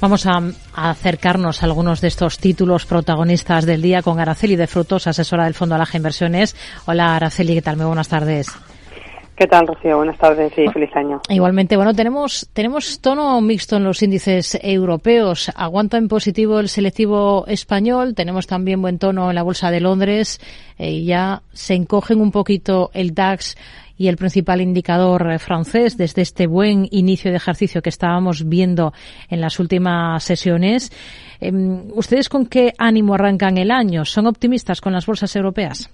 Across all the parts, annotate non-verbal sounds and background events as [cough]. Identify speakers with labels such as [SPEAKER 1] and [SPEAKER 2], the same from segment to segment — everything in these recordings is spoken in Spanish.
[SPEAKER 1] Vamos a, acercarnos a algunos de estos títulos protagonistas del día con Araceli de Frutos, asesora del Fondo Alaja Inversiones. Hola Araceli, ¿qué tal? Muy buenas tardes.
[SPEAKER 2] ¿Qué tal, Rocío? Buenas tardes y feliz año.
[SPEAKER 1] Igualmente, bueno, tenemos, tenemos tono mixto en los índices europeos. Aguanta en positivo el selectivo español. Tenemos también buen tono en la Bolsa de Londres. Eh, y ya se encogen un poquito el DAX y el principal indicador francés desde este buen inicio de ejercicio que estábamos viendo en las últimas sesiones. Em, ¿Ustedes con qué ánimo arrancan el año? ¿Son optimistas con las bolsas europeas?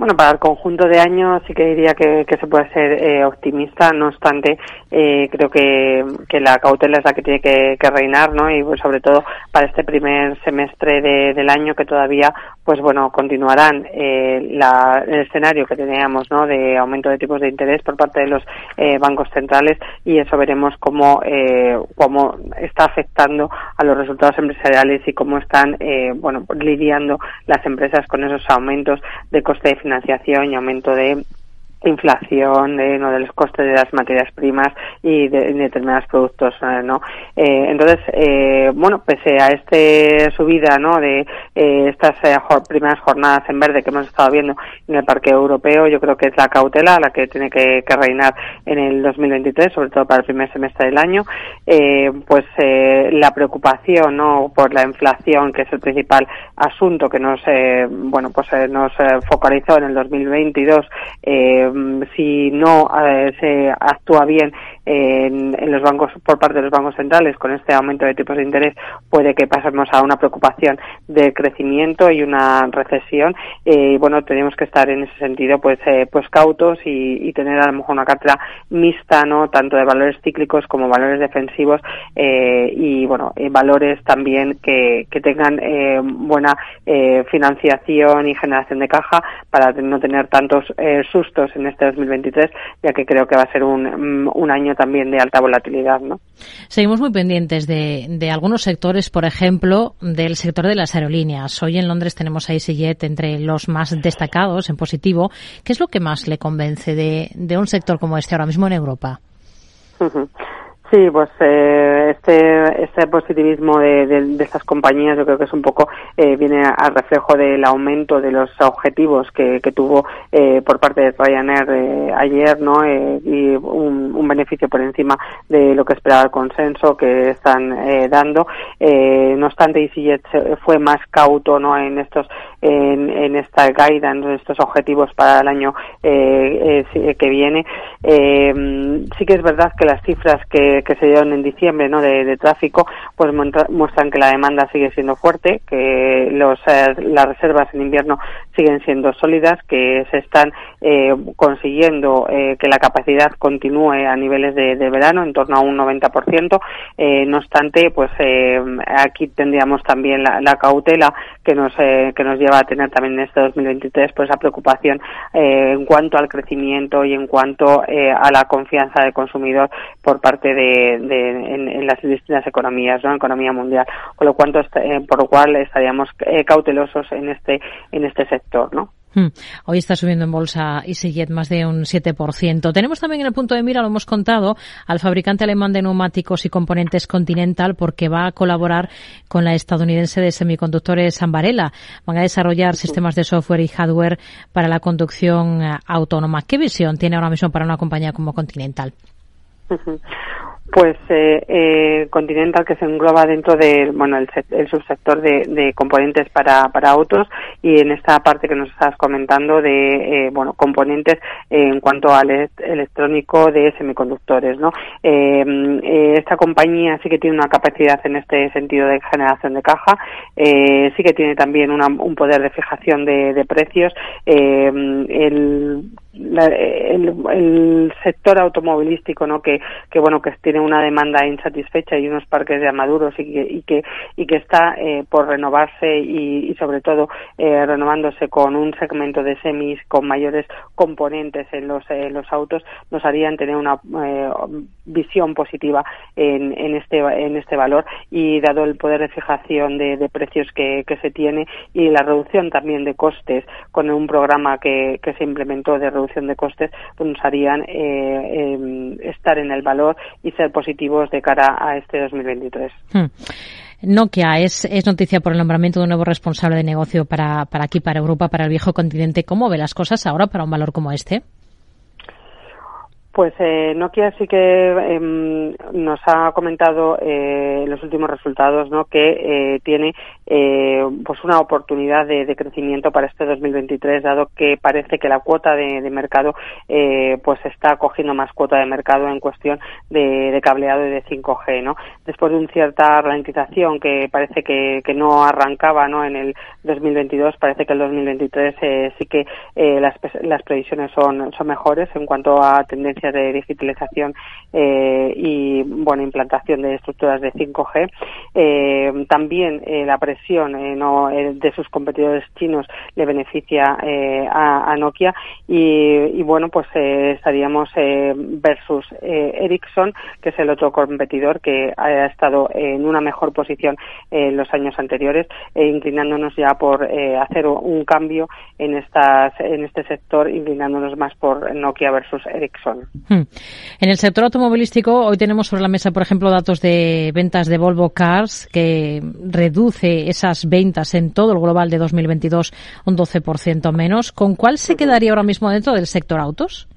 [SPEAKER 2] Bueno, para el conjunto de años sí que diría que, se puede ser eh, optimista, no obstante, eh, creo que, la cautela es la que tiene que, reinar, ¿no? Y pues, sobre todo para este primer semestre del año que todavía, pues bueno, continuarán eh, el escenario que teníamos, ¿no? De aumento de tipos de interés por parte de los bancos centrales y eso veremos cómo, cómo está afectando a los resultados empresariales y cómo están, bueno, lidiando las empresas con esos aumentos de coste de financiación y aumento de inflación de, ¿no? de los costes de las materias primas y de, determinados productos eh, no eh, entonces eh, bueno pese a este subida no de eh, estas eh, primeras jornadas en verde que hemos estado viendo en el parque europeo yo creo que es la cautela la que tiene que, reinar en el 2023 sobre todo para el primer semestre del año. Pues la preocupación no por la inflación que es el principal asunto que nos bueno pues nos focalizó en el 2022 eh, si no eh, se actúa bien en, los bancos por parte de los bancos centrales con este aumento de tipos de interés puede que pasemos a una preocupación de crecimiento y una recesión. Y bueno tenemos que estar en ese sentido pues eh, pues cautos y, tener a lo mejor una cartera mixta no tanto de valores cíclicos como valores defensivos eh, y bueno valores también que, que tengan buena financiación y generación de caja para no tener tantos sustos en este 2023, ya que creo que va a ser un, mm, un año también de alta volatilidad. ¿no?
[SPEAKER 1] Seguimos muy pendientes de, de, algunos sectores, por ejemplo, del sector de las aerolíneas. Hoy en Londres tenemos a EasyJet entre los más destacados en positivo. ¿Qué es lo que más le convence de, de un sector como este ahora mismo en Europa? [laughs]
[SPEAKER 2] Sí, pues eh, este, este positivismo de, de, estas compañías yo creo que es un poco, eh, viene al reflejo del aumento de los objetivos que, que tuvo eh, por parte de Ryanair eh, ayer, ¿no? Eh, y un, un, beneficio por encima de lo que esperaba el consenso que están eh, dando. no obstante, EasyJet fue más cauto, ¿no? En estos, en, esta guidance, en estos objetivos para el año que viene. sí que es verdad que las cifras que que, se dieron en diciembre ¿no? de, tráfico pues muestran que la demanda sigue siendo fuerte, que los, eh, las reservas en invierno siguen siendo sólidas, que se están eh, consiguiendo eh, que la capacidad continúe a niveles de, verano, en torno a un 90%. no obstante, pues aquí tendríamos también la, cautela que nos, que nos lleva a tener también en este 2023 pues esa preocupación en cuanto al crecimiento y en cuanto a la confianza del consumidor por parte de en, las distintas economías, ¿no? Economía mundial, con lo cual, eh, por lo cual estaríamos eh, cautelosos en este en este sector, ¿no?
[SPEAKER 1] Hmm. Hoy está subiendo en bolsa EasyJet más de un 7%. Tenemos también en el punto de mira, lo hemos contado, al fabricante alemán de neumáticos y componentes Continental porque va a colaborar con la estadounidense de semiconductores Ambarella. Van a desarrollar sistemas de software y hardware para la conducción eh, autónoma. ¿Qué visión tiene ahora mismo para una compañía como Continental? [laughs]
[SPEAKER 2] pues eh, eh, Continental que se engloba dentro del bueno el, subsector de, componentes para, para autos. Y en esta parte que nos estás comentando de eh, bueno componentes en cuanto al electrónico de semiconductores no eh, esta compañía sí que tiene una capacidad en este sentido de generación de caja. Sí que tiene también un poder de fijación de, de precios. El el, sector automovilístico no que, bueno que tiene una demanda insatisfecha y unos parques ya maduros y que y que, y que está eh, por renovarse y, sobre todo eh, renovándose con un segmento de semis con mayores componentes en los los autos nos harían tener una eh, visión positiva en, en este en este valor y dado el poder de fijación de, de precios que, que se tiene y la reducción también de costes con un programa que, que se implementó de reducción reducción de costes, pues nos harían em, estar en el valor y ser positivos de cara a este 2023. Hmm.
[SPEAKER 1] Nokia es, es noticia por el nombramiento de un nuevo responsable de negocio para, para aquí, para Europa, para el viejo continente. ¿Cómo ve las cosas ahora para un valor como este?
[SPEAKER 2] Pues eh, Nokia sí que em, nos ha comentado eh, los últimos resultados, ¿no? Que eh, tiene eh, pues una oportunidad de, crecimiento para este 2023, dado que parece que la cuota de, mercado eh, pues está cogiendo más cuota de mercado en cuestión de, cableado y de 5G, ¿no? Después de una cierta ralentización que parece que, que no arrancaba, ¿no? En el 2022, parece que el 2023 eh, sí que las, las previsiones son, son mejores en cuanto a de digitalización eh, y bueno implantación de estructuras de 5G. Eh, también eh, la presión no, de sus competidores chinos le beneficia a, a, Nokia y, bueno pues estaríamos versus Ericsson que es el otro competidor que ha estado en una mejor posición en los años anteriores e inclinándonos ya por hacer un cambio en estas en este sector inclinándonos más por Nokia versus Ericsson.
[SPEAKER 1] Hmm. En el sector automovilístico, hoy tenemos sobre la mesa, por ejemplo, datos de ventas de Volvo Cars, que reduce esas ventas en todo el global de 2022 un 12% menos. ¿Con cuál se quedaría ahora mismo dentro del sector autos?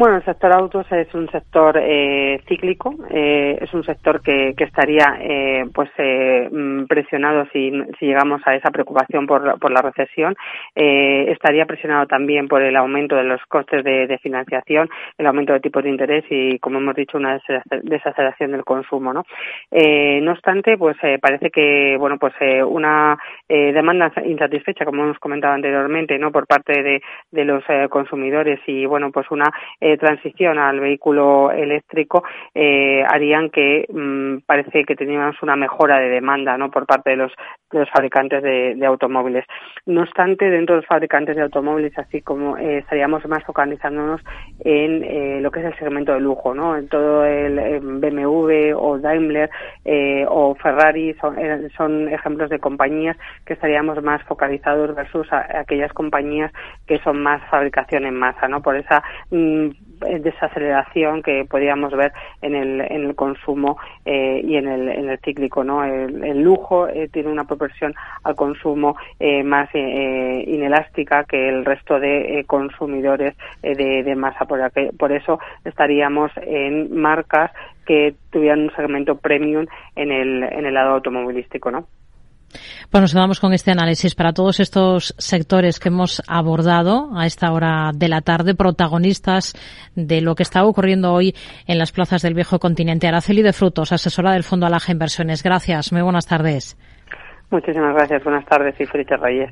[SPEAKER 2] Bueno, el sector autos es un sector eh, cíclico, eh, es un sector que, que estaría eh, pues eh, mm, presionado si, si, llegamos a esa preocupación por, por la recesión, eh, estaría presionado también por el aumento de los costes de, financiación, el aumento de tipos de interés y, como hemos dicho, una desaceleración del consumo, ¿no? Eh, no obstante, pues parece que bueno pues una demanda insatisfecha, como hemos comentado anteriormente, no por parte de, de los consumidores y bueno pues una transición al vehículo eléctrico eh, harían que mm, parece que teníamos una mejora de demanda no por parte de los, de los fabricantes de, automóviles. No obstante, dentro de los fabricantes de automóviles, así como eh, estaríamos más focalizándonos en eh, lo que es el segmento de lujo, ¿no? En todo el BMW o Daimler eh, o Ferrari son, eh, ejemplos de compañías que estaríamos más focalizados versus aquellas compañías que son más fabricación en masa, ¿no? Por esa mm, desaceleración que podíamos ver en el, en el consumo eh, y en el, en el cíclico. ¿no? El, lujo eh, tiene una proporción al consumo eh, más eh, inelástica que el resto de consumidores de, de, masa. Por, por eso estaríamos en marcas que tuvieran un segmento premium en el, en el lado automovilístico. ¿no?
[SPEAKER 1] Pues nos quedamos con este análisis para todos estos sectores que hemos abordado a esta hora de la tarde, protagonistas de lo que está ocurriendo hoy en las plazas del viejo continente. Araceli de Frutos, asesora del Fondo Alaja Inversiones. Gracias. Muy buenas tardes.
[SPEAKER 2] Muchísimas gracias. Buenas tardes y Reyes.